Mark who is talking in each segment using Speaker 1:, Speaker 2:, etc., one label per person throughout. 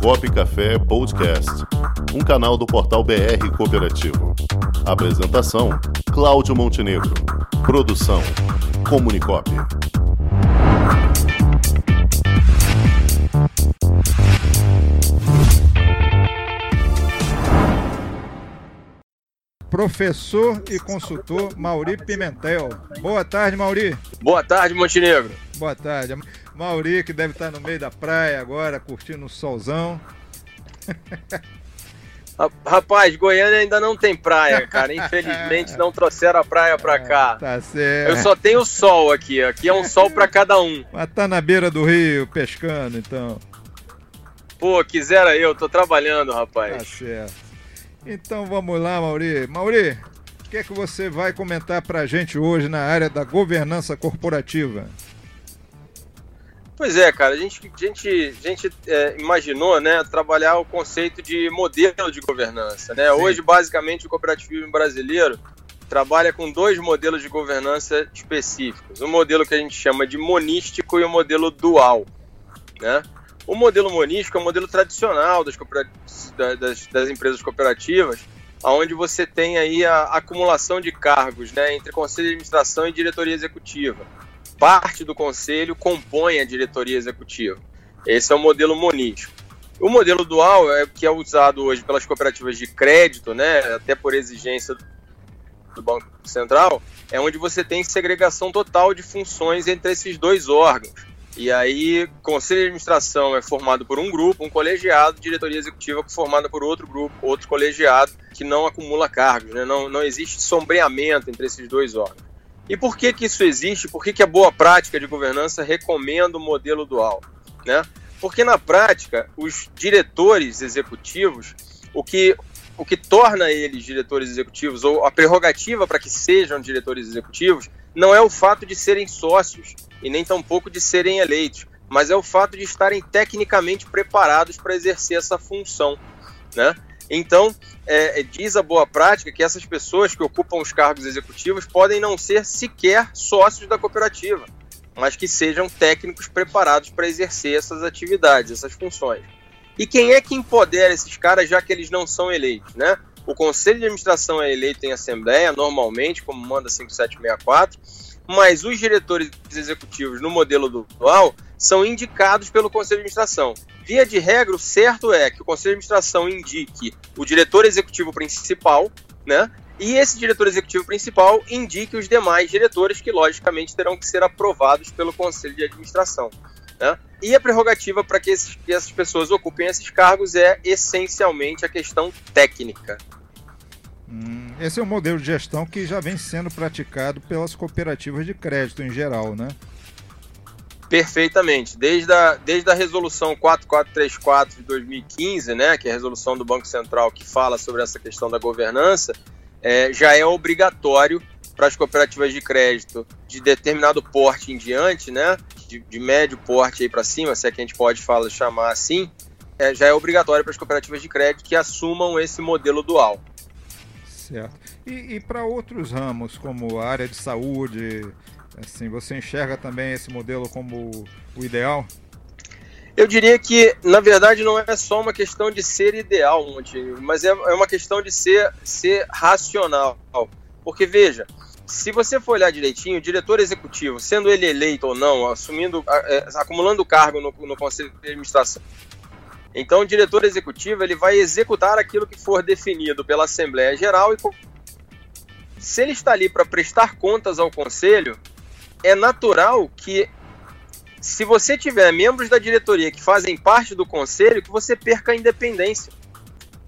Speaker 1: Comunicop Café Podcast, um canal do portal BR Cooperativo. Apresentação: Cláudio Montenegro. Produção: Comunicop.
Speaker 2: professor e consultor Mauri Pimentel. Boa tarde, Mauri.
Speaker 3: Boa tarde, Montenegro.
Speaker 2: Boa tarde. Mauri, que deve estar no meio da praia agora, curtindo o solzão.
Speaker 3: Rapaz, Goiânia ainda não tem praia, cara. Infelizmente não trouxeram a praia pra cá.
Speaker 2: Tá certo.
Speaker 3: Eu só tenho sol aqui. Aqui é um sol para cada um.
Speaker 2: Mas tá na beira do rio pescando, então.
Speaker 3: Pô, quisera eu, tô trabalhando, rapaz.
Speaker 2: Tá certo. Então vamos lá, Mauri. Mauri, o que é que você vai comentar para a gente hoje na área da governança corporativa?
Speaker 3: Pois é, cara, a gente, a gente, a gente é, imaginou né, trabalhar o conceito de modelo de governança. Né? Hoje, basicamente, o cooperativismo brasileiro trabalha com dois modelos de governança específicos. O modelo que a gente chama de monístico e o modelo dual. Né? O modelo monístico é o modelo tradicional das, das, das empresas cooperativas, onde você tem aí a acumulação de cargos né, entre conselho de administração e diretoria executiva. Parte do conselho compõe a diretoria executiva. Esse é o modelo monístico. O modelo dual, é, que é usado hoje pelas cooperativas de crédito, né, até por exigência do Banco Central, é onde você tem segregação total de funções entre esses dois órgãos. E aí, conselho de administração é formado por um grupo, um colegiado, diretoria executiva é formada por outro grupo, outro colegiado, que não acumula cargos, né? não, não existe sombreamento entre esses dois órgãos. E por que, que isso existe? Por que, que a boa prática de governança recomenda o modelo dual? Né? Porque na prática, os diretores executivos, o que, o que torna eles diretores executivos, ou a prerrogativa para que sejam diretores executivos, não é o fato de serem sócios, e nem tampouco de serem eleitos, mas é o fato de estarem tecnicamente preparados para exercer essa função, né? Então, é, é, diz a boa prática que essas pessoas que ocupam os cargos executivos podem não ser sequer sócios da cooperativa, mas que sejam técnicos preparados para exercer essas atividades, essas funções. E quem é que empodera esses caras, já que eles não são eleitos, né? O conselho de administração é eleito em assembleia, normalmente, como manda 5764, mas os diretores executivos no modelo dual são indicados pelo Conselho de Administração. Via de regra, o certo é que o Conselho de Administração indique o diretor executivo principal, né? E esse diretor executivo principal indique os demais diretores, que logicamente terão que ser aprovados pelo Conselho de Administração. Né? E a prerrogativa para que, que essas pessoas ocupem esses cargos é essencialmente a questão técnica.
Speaker 2: Esse é um modelo de gestão que já vem sendo praticado pelas cooperativas de crédito em geral, né?
Speaker 3: Perfeitamente. Desde a, desde a resolução 4434 de 2015, né, que é a resolução do Banco Central que fala sobre essa questão da governança, é, já é obrigatório para as cooperativas de crédito de determinado porte em diante, né, de, de médio porte aí para cima, se é que a gente pode falar, chamar assim, é, já é obrigatório para as cooperativas de crédito que assumam esse modelo dual.
Speaker 2: Certo. E, e para outros ramos, como a área de saúde, assim, você enxerga também esse modelo como o ideal?
Speaker 3: Eu diria que, na verdade, não é só uma questão de ser ideal, Montenegro, mas é, é uma questão de ser, ser racional. Porque, veja, se você for olhar direitinho, o diretor executivo, sendo ele eleito ou não, assumindo, é, acumulando cargo no, no conselho de administração, então, o diretor executivo ele vai executar aquilo que for definido pela Assembleia Geral e se ele está ali para prestar contas ao conselho, é natural que se você tiver membros da diretoria que fazem parte do conselho, que você perca a independência.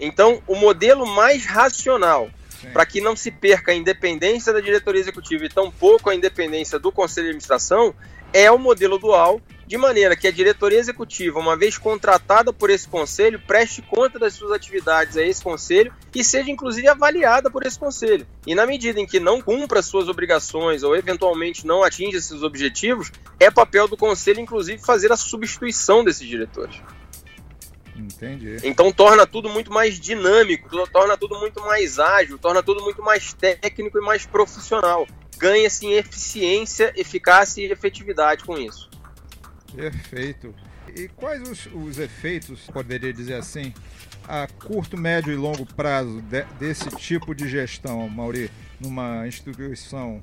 Speaker 3: Então, o modelo mais racional para que não se perca a independência da diretoria executiva e tampouco a independência do conselho de administração é o modelo dual de maneira que a diretoria executiva, uma vez contratada por esse conselho, preste conta das suas atividades a esse conselho e seja inclusive avaliada por esse conselho. E na medida em que não cumpra suas obrigações ou eventualmente não atinja seus objetivos, é papel do conselho inclusive fazer a substituição desses diretores.
Speaker 2: Entendi.
Speaker 3: Então torna tudo muito mais dinâmico, torna tudo muito mais ágil, torna tudo muito mais técnico e mais profissional. Ganha-se em eficiência, eficácia e efetividade com isso.
Speaker 2: Perfeito. E quais os, os efeitos, poderia dizer assim, a curto, médio e longo prazo de, desse tipo de gestão, Mauri, numa instituição?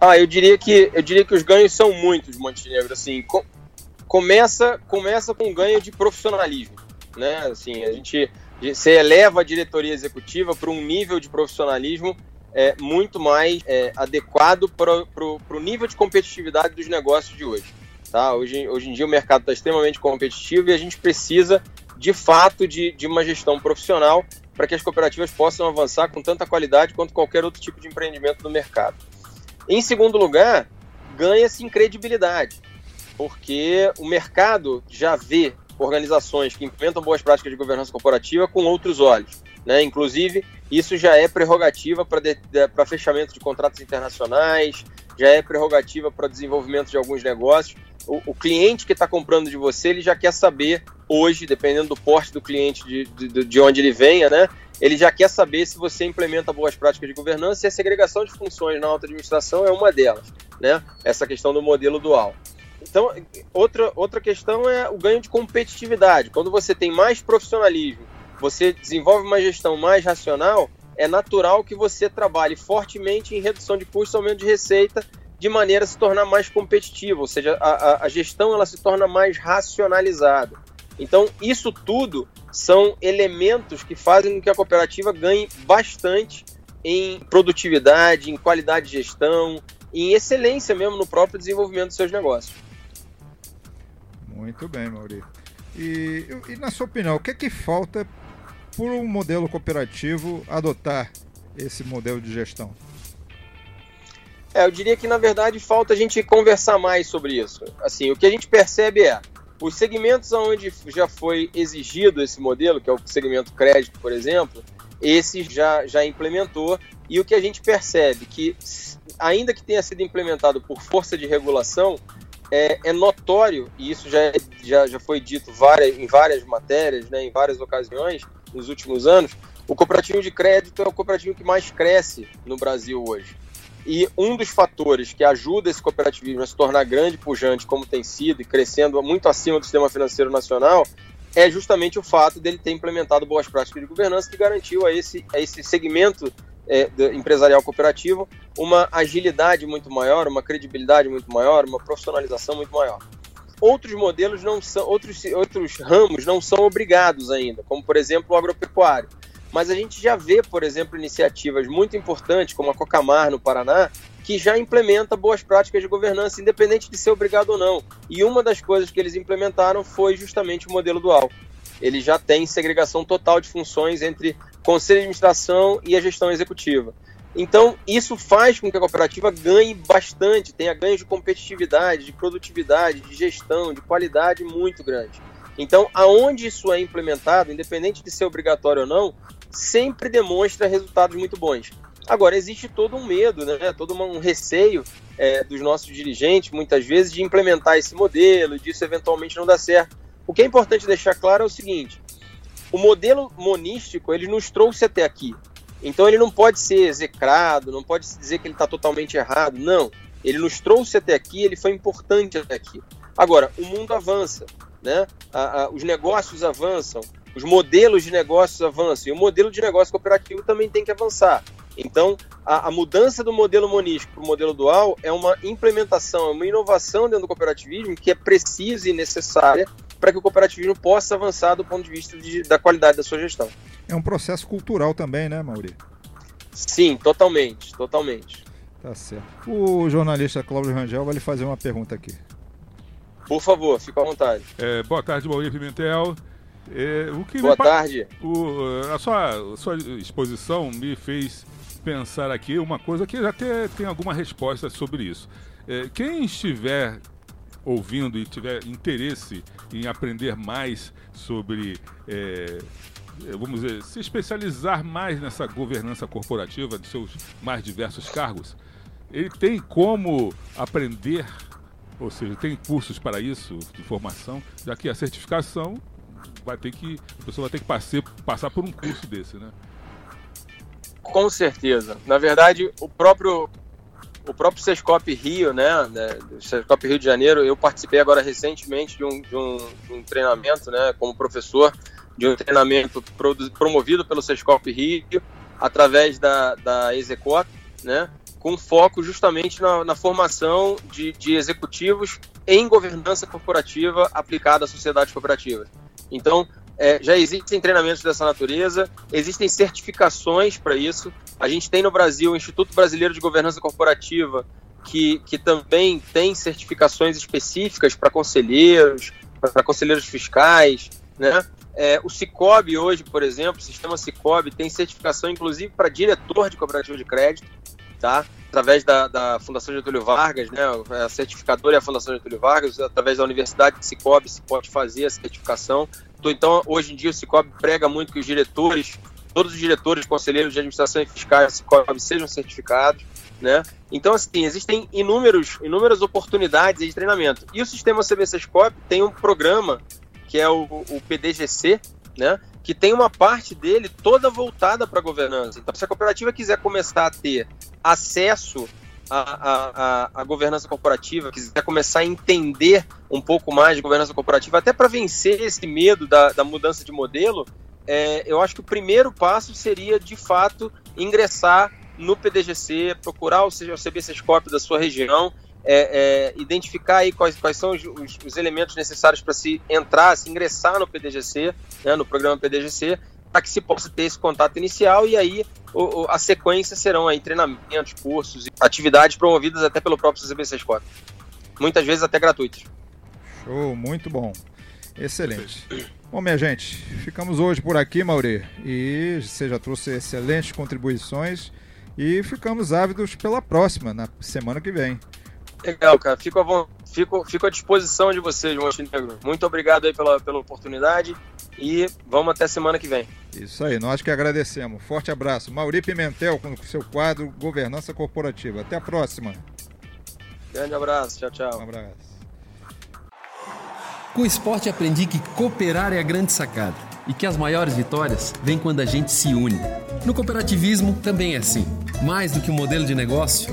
Speaker 3: Ah, eu diria que eu diria que os ganhos são muitos, Montenegro. Assim, com, começa começa com ganho de profissionalismo, né? Assim, a gente você eleva a diretoria executiva para um nível de profissionalismo é, muito mais é, adequado para o nível de competitividade dos negócios de hoje. Tá? Hoje, hoje em dia o mercado está extremamente competitivo e a gente precisa, de fato, de, de uma gestão profissional para que as cooperativas possam avançar com tanta qualidade quanto qualquer outro tipo de empreendimento do mercado. Em segundo lugar, ganha-se em credibilidade, porque o mercado já vê organizações que implementam boas práticas de governança corporativa com outros olhos. Né? Inclusive, isso já é prerrogativa para fechamento de contratos internacionais, já é prerrogativa para desenvolvimento de alguns negócios. O, o cliente que está comprando de você, ele já quer saber hoje, dependendo do porte do cliente, de, de, de onde ele venha, né? ele já quer saber se você implementa boas práticas de governança e a segregação de funções na alta administração é uma delas, né? Essa questão do modelo dual. Então, outra, outra questão é o ganho de competitividade. Quando você tem mais profissionalismo, você desenvolve uma gestão mais racional, é natural que você trabalhe fortemente em redução de custos, aumento de receita, de maneira a se tornar mais competitivo, ou seja, a, a, a gestão ela se torna mais racionalizada. Então, isso tudo são elementos que fazem com que a cooperativa ganhe bastante em produtividade, em qualidade de gestão, em excelência mesmo no próprio desenvolvimento dos seus negócios.
Speaker 2: Muito bem, Maurício. E, e, na sua opinião, o que é que falta por um modelo cooperativo adotar esse modelo de gestão?
Speaker 3: É, eu diria que na verdade falta a gente conversar mais sobre isso. Assim, o que a gente percebe é os segmentos onde já foi exigido esse modelo, que é o segmento crédito, por exemplo, esse já, já implementou. E o que a gente percebe que, ainda que tenha sido implementado por força de regulação, é, é notório, e isso já, já, já foi dito várias, em várias matérias, né, em várias ocasiões nos últimos anos, o cooperativo de crédito é o cooperativo que mais cresce no Brasil hoje. E um dos fatores que ajuda esse cooperativismo a se tornar grande, pujante, como tem sido, e crescendo muito acima do sistema financeiro nacional, é justamente o fato dele ter implementado boas práticas de governança que garantiu a esse, a esse segmento é, empresarial cooperativo uma agilidade muito maior, uma credibilidade muito maior, uma profissionalização muito maior. Outros modelos não são, outros, outros ramos não são obrigados ainda, como por exemplo o agropecuário. Mas a gente já vê, por exemplo, iniciativas muito importantes, como a Cocamar no Paraná, que já implementa boas práticas de governança, independente de ser obrigado ou não. E uma das coisas que eles implementaram foi justamente o modelo dual. Ele já tem segregação total de funções entre conselho de administração e a gestão executiva. Então, isso faz com que a cooperativa ganhe bastante, tenha ganhos de competitividade, de produtividade, de gestão, de qualidade muito grande. Então, aonde isso é implementado, independente de ser obrigatório ou não, sempre demonstra resultados muito bons. Agora, existe todo um medo, né? todo um receio é, dos nossos dirigentes, muitas vezes, de implementar esse modelo, disso eventualmente não dar certo. O que é importante deixar claro é o seguinte: o modelo monístico ele nos trouxe até aqui. Então ele não pode ser execrado, não pode se dizer que ele está totalmente errado. Não. Ele nos trouxe até aqui, ele foi importante até aqui. Agora, o mundo avança, né? A, a, os negócios avançam, os modelos de negócios avançam, e o modelo de negócio cooperativo também tem que avançar. Então, a, a mudança do modelo monístico para o modelo dual é uma implementação, é uma inovação dentro do cooperativismo que é precisa e necessária para que o cooperativismo possa avançar do ponto de vista de, da qualidade da sua gestão.
Speaker 2: É um processo cultural também, né, Mauri?
Speaker 3: Sim, totalmente, totalmente.
Speaker 2: Tá certo. O jornalista Cláudio Rangel vai lhe fazer uma pergunta aqui.
Speaker 3: Por favor, fique à vontade.
Speaker 4: É, boa tarde, Mauri Pimentel. É,
Speaker 3: o que boa tarde.
Speaker 4: O, a, sua, a sua exposição me fez pensar aqui uma coisa que até tem alguma resposta sobre isso. É, quem estiver ouvindo e tiver interesse em aprender mais sobre, é, vamos dizer, se especializar mais nessa governança corporativa de seus mais diversos cargos, ele tem como aprender, ou seja, tem cursos para isso, de formação, já que a certificação vai ter que, a pessoa vai ter que passar, passar por um curso desse, né?
Speaker 3: Com certeza. Na verdade, o próprio o próprio Sescop Rio, né, né, Sescop Rio de Janeiro, eu participei agora recentemente de um, de um, de um treinamento, né, como professor, de um treinamento promovido pelo Sescop Rio, através da, da Execop, né, com foco justamente na, na formação de, de, executivos em governança corporativa aplicada à sociedade cooperativa. Então, é, já existem treinamentos dessa natureza, existem certificações para isso. A gente tem no Brasil o Instituto Brasileiro de Governança Corporativa, que, que também tem certificações específicas para conselheiros, para conselheiros fiscais, né? É, o Cicobi hoje, por exemplo, o sistema Cicobi tem certificação inclusive para diretor de cooperativa de crédito, tá? Através da, da Fundação Getúlio Vargas, né? A certificadora é a Fundação Getúlio Vargas, através da Universidade de Cicobi se pode fazer a certificação. Então, hoje em dia, o Cicobi prega muito que os diretores, todos os diretores, conselheiros de administração e fiscais Cicobi sejam certificados, né? Então, assim, existem inúmeros, inúmeras oportunidades de treinamento. E o sistema CBC Scope tem um programa que é o, o PDGC, né? Que tem uma parte dele toda voltada para a governança. Então, se a cooperativa quiser começar a ter acesso a, a, a, governança corporativa, quiser começar a entender um pouco mais de governança corporativa, até para vencer esse medo da, da mudança de modelo, é, eu acho que o primeiro passo seria, de fato, ingressar no PDGC, procurar o CBC Scope da sua região, é, é, identificar aí quais, quais são os, os, os elementos necessários para se entrar, se ingressar no PDGC, né, no programa PDGC, para que se possa ter esse contato inicial e aí o, o, a sequência serão aí treinamentos, cursos, atividades promovidas até pelo próprio CBC Squad. Muitas vezes até gratuitos.
Speaker 2: Show, muito bom. Excelente. Bom, minha gente, ficamos hoje por aqui, Mauri. E você já trouxe excelentes contribuições e ficamos ávidos pela próxima, na semana que vem.
Speaker 3: Legal, cara. Fico à, fico, fico à disposição de vocês, Montenegro. Muito obrigado aí pela, pela oportunidade e vamos até semana que vem.
Speaker 2: Isso aí, nós que agradecemos. Forte abraço. Mauri Pimentel com o seu quadro Governança Corporativa. Até a próxima.
Speaker 3: Grande abraço. Tchau, tchau.
Speaker 2: Um abraço.
Speaker 5: Com o esporte aprendi que cooperar é a grande sacada e que as maiores vitórias vêm quando a gente se une. No cooperativismo também é assim. Mais do que um modelo de negócio,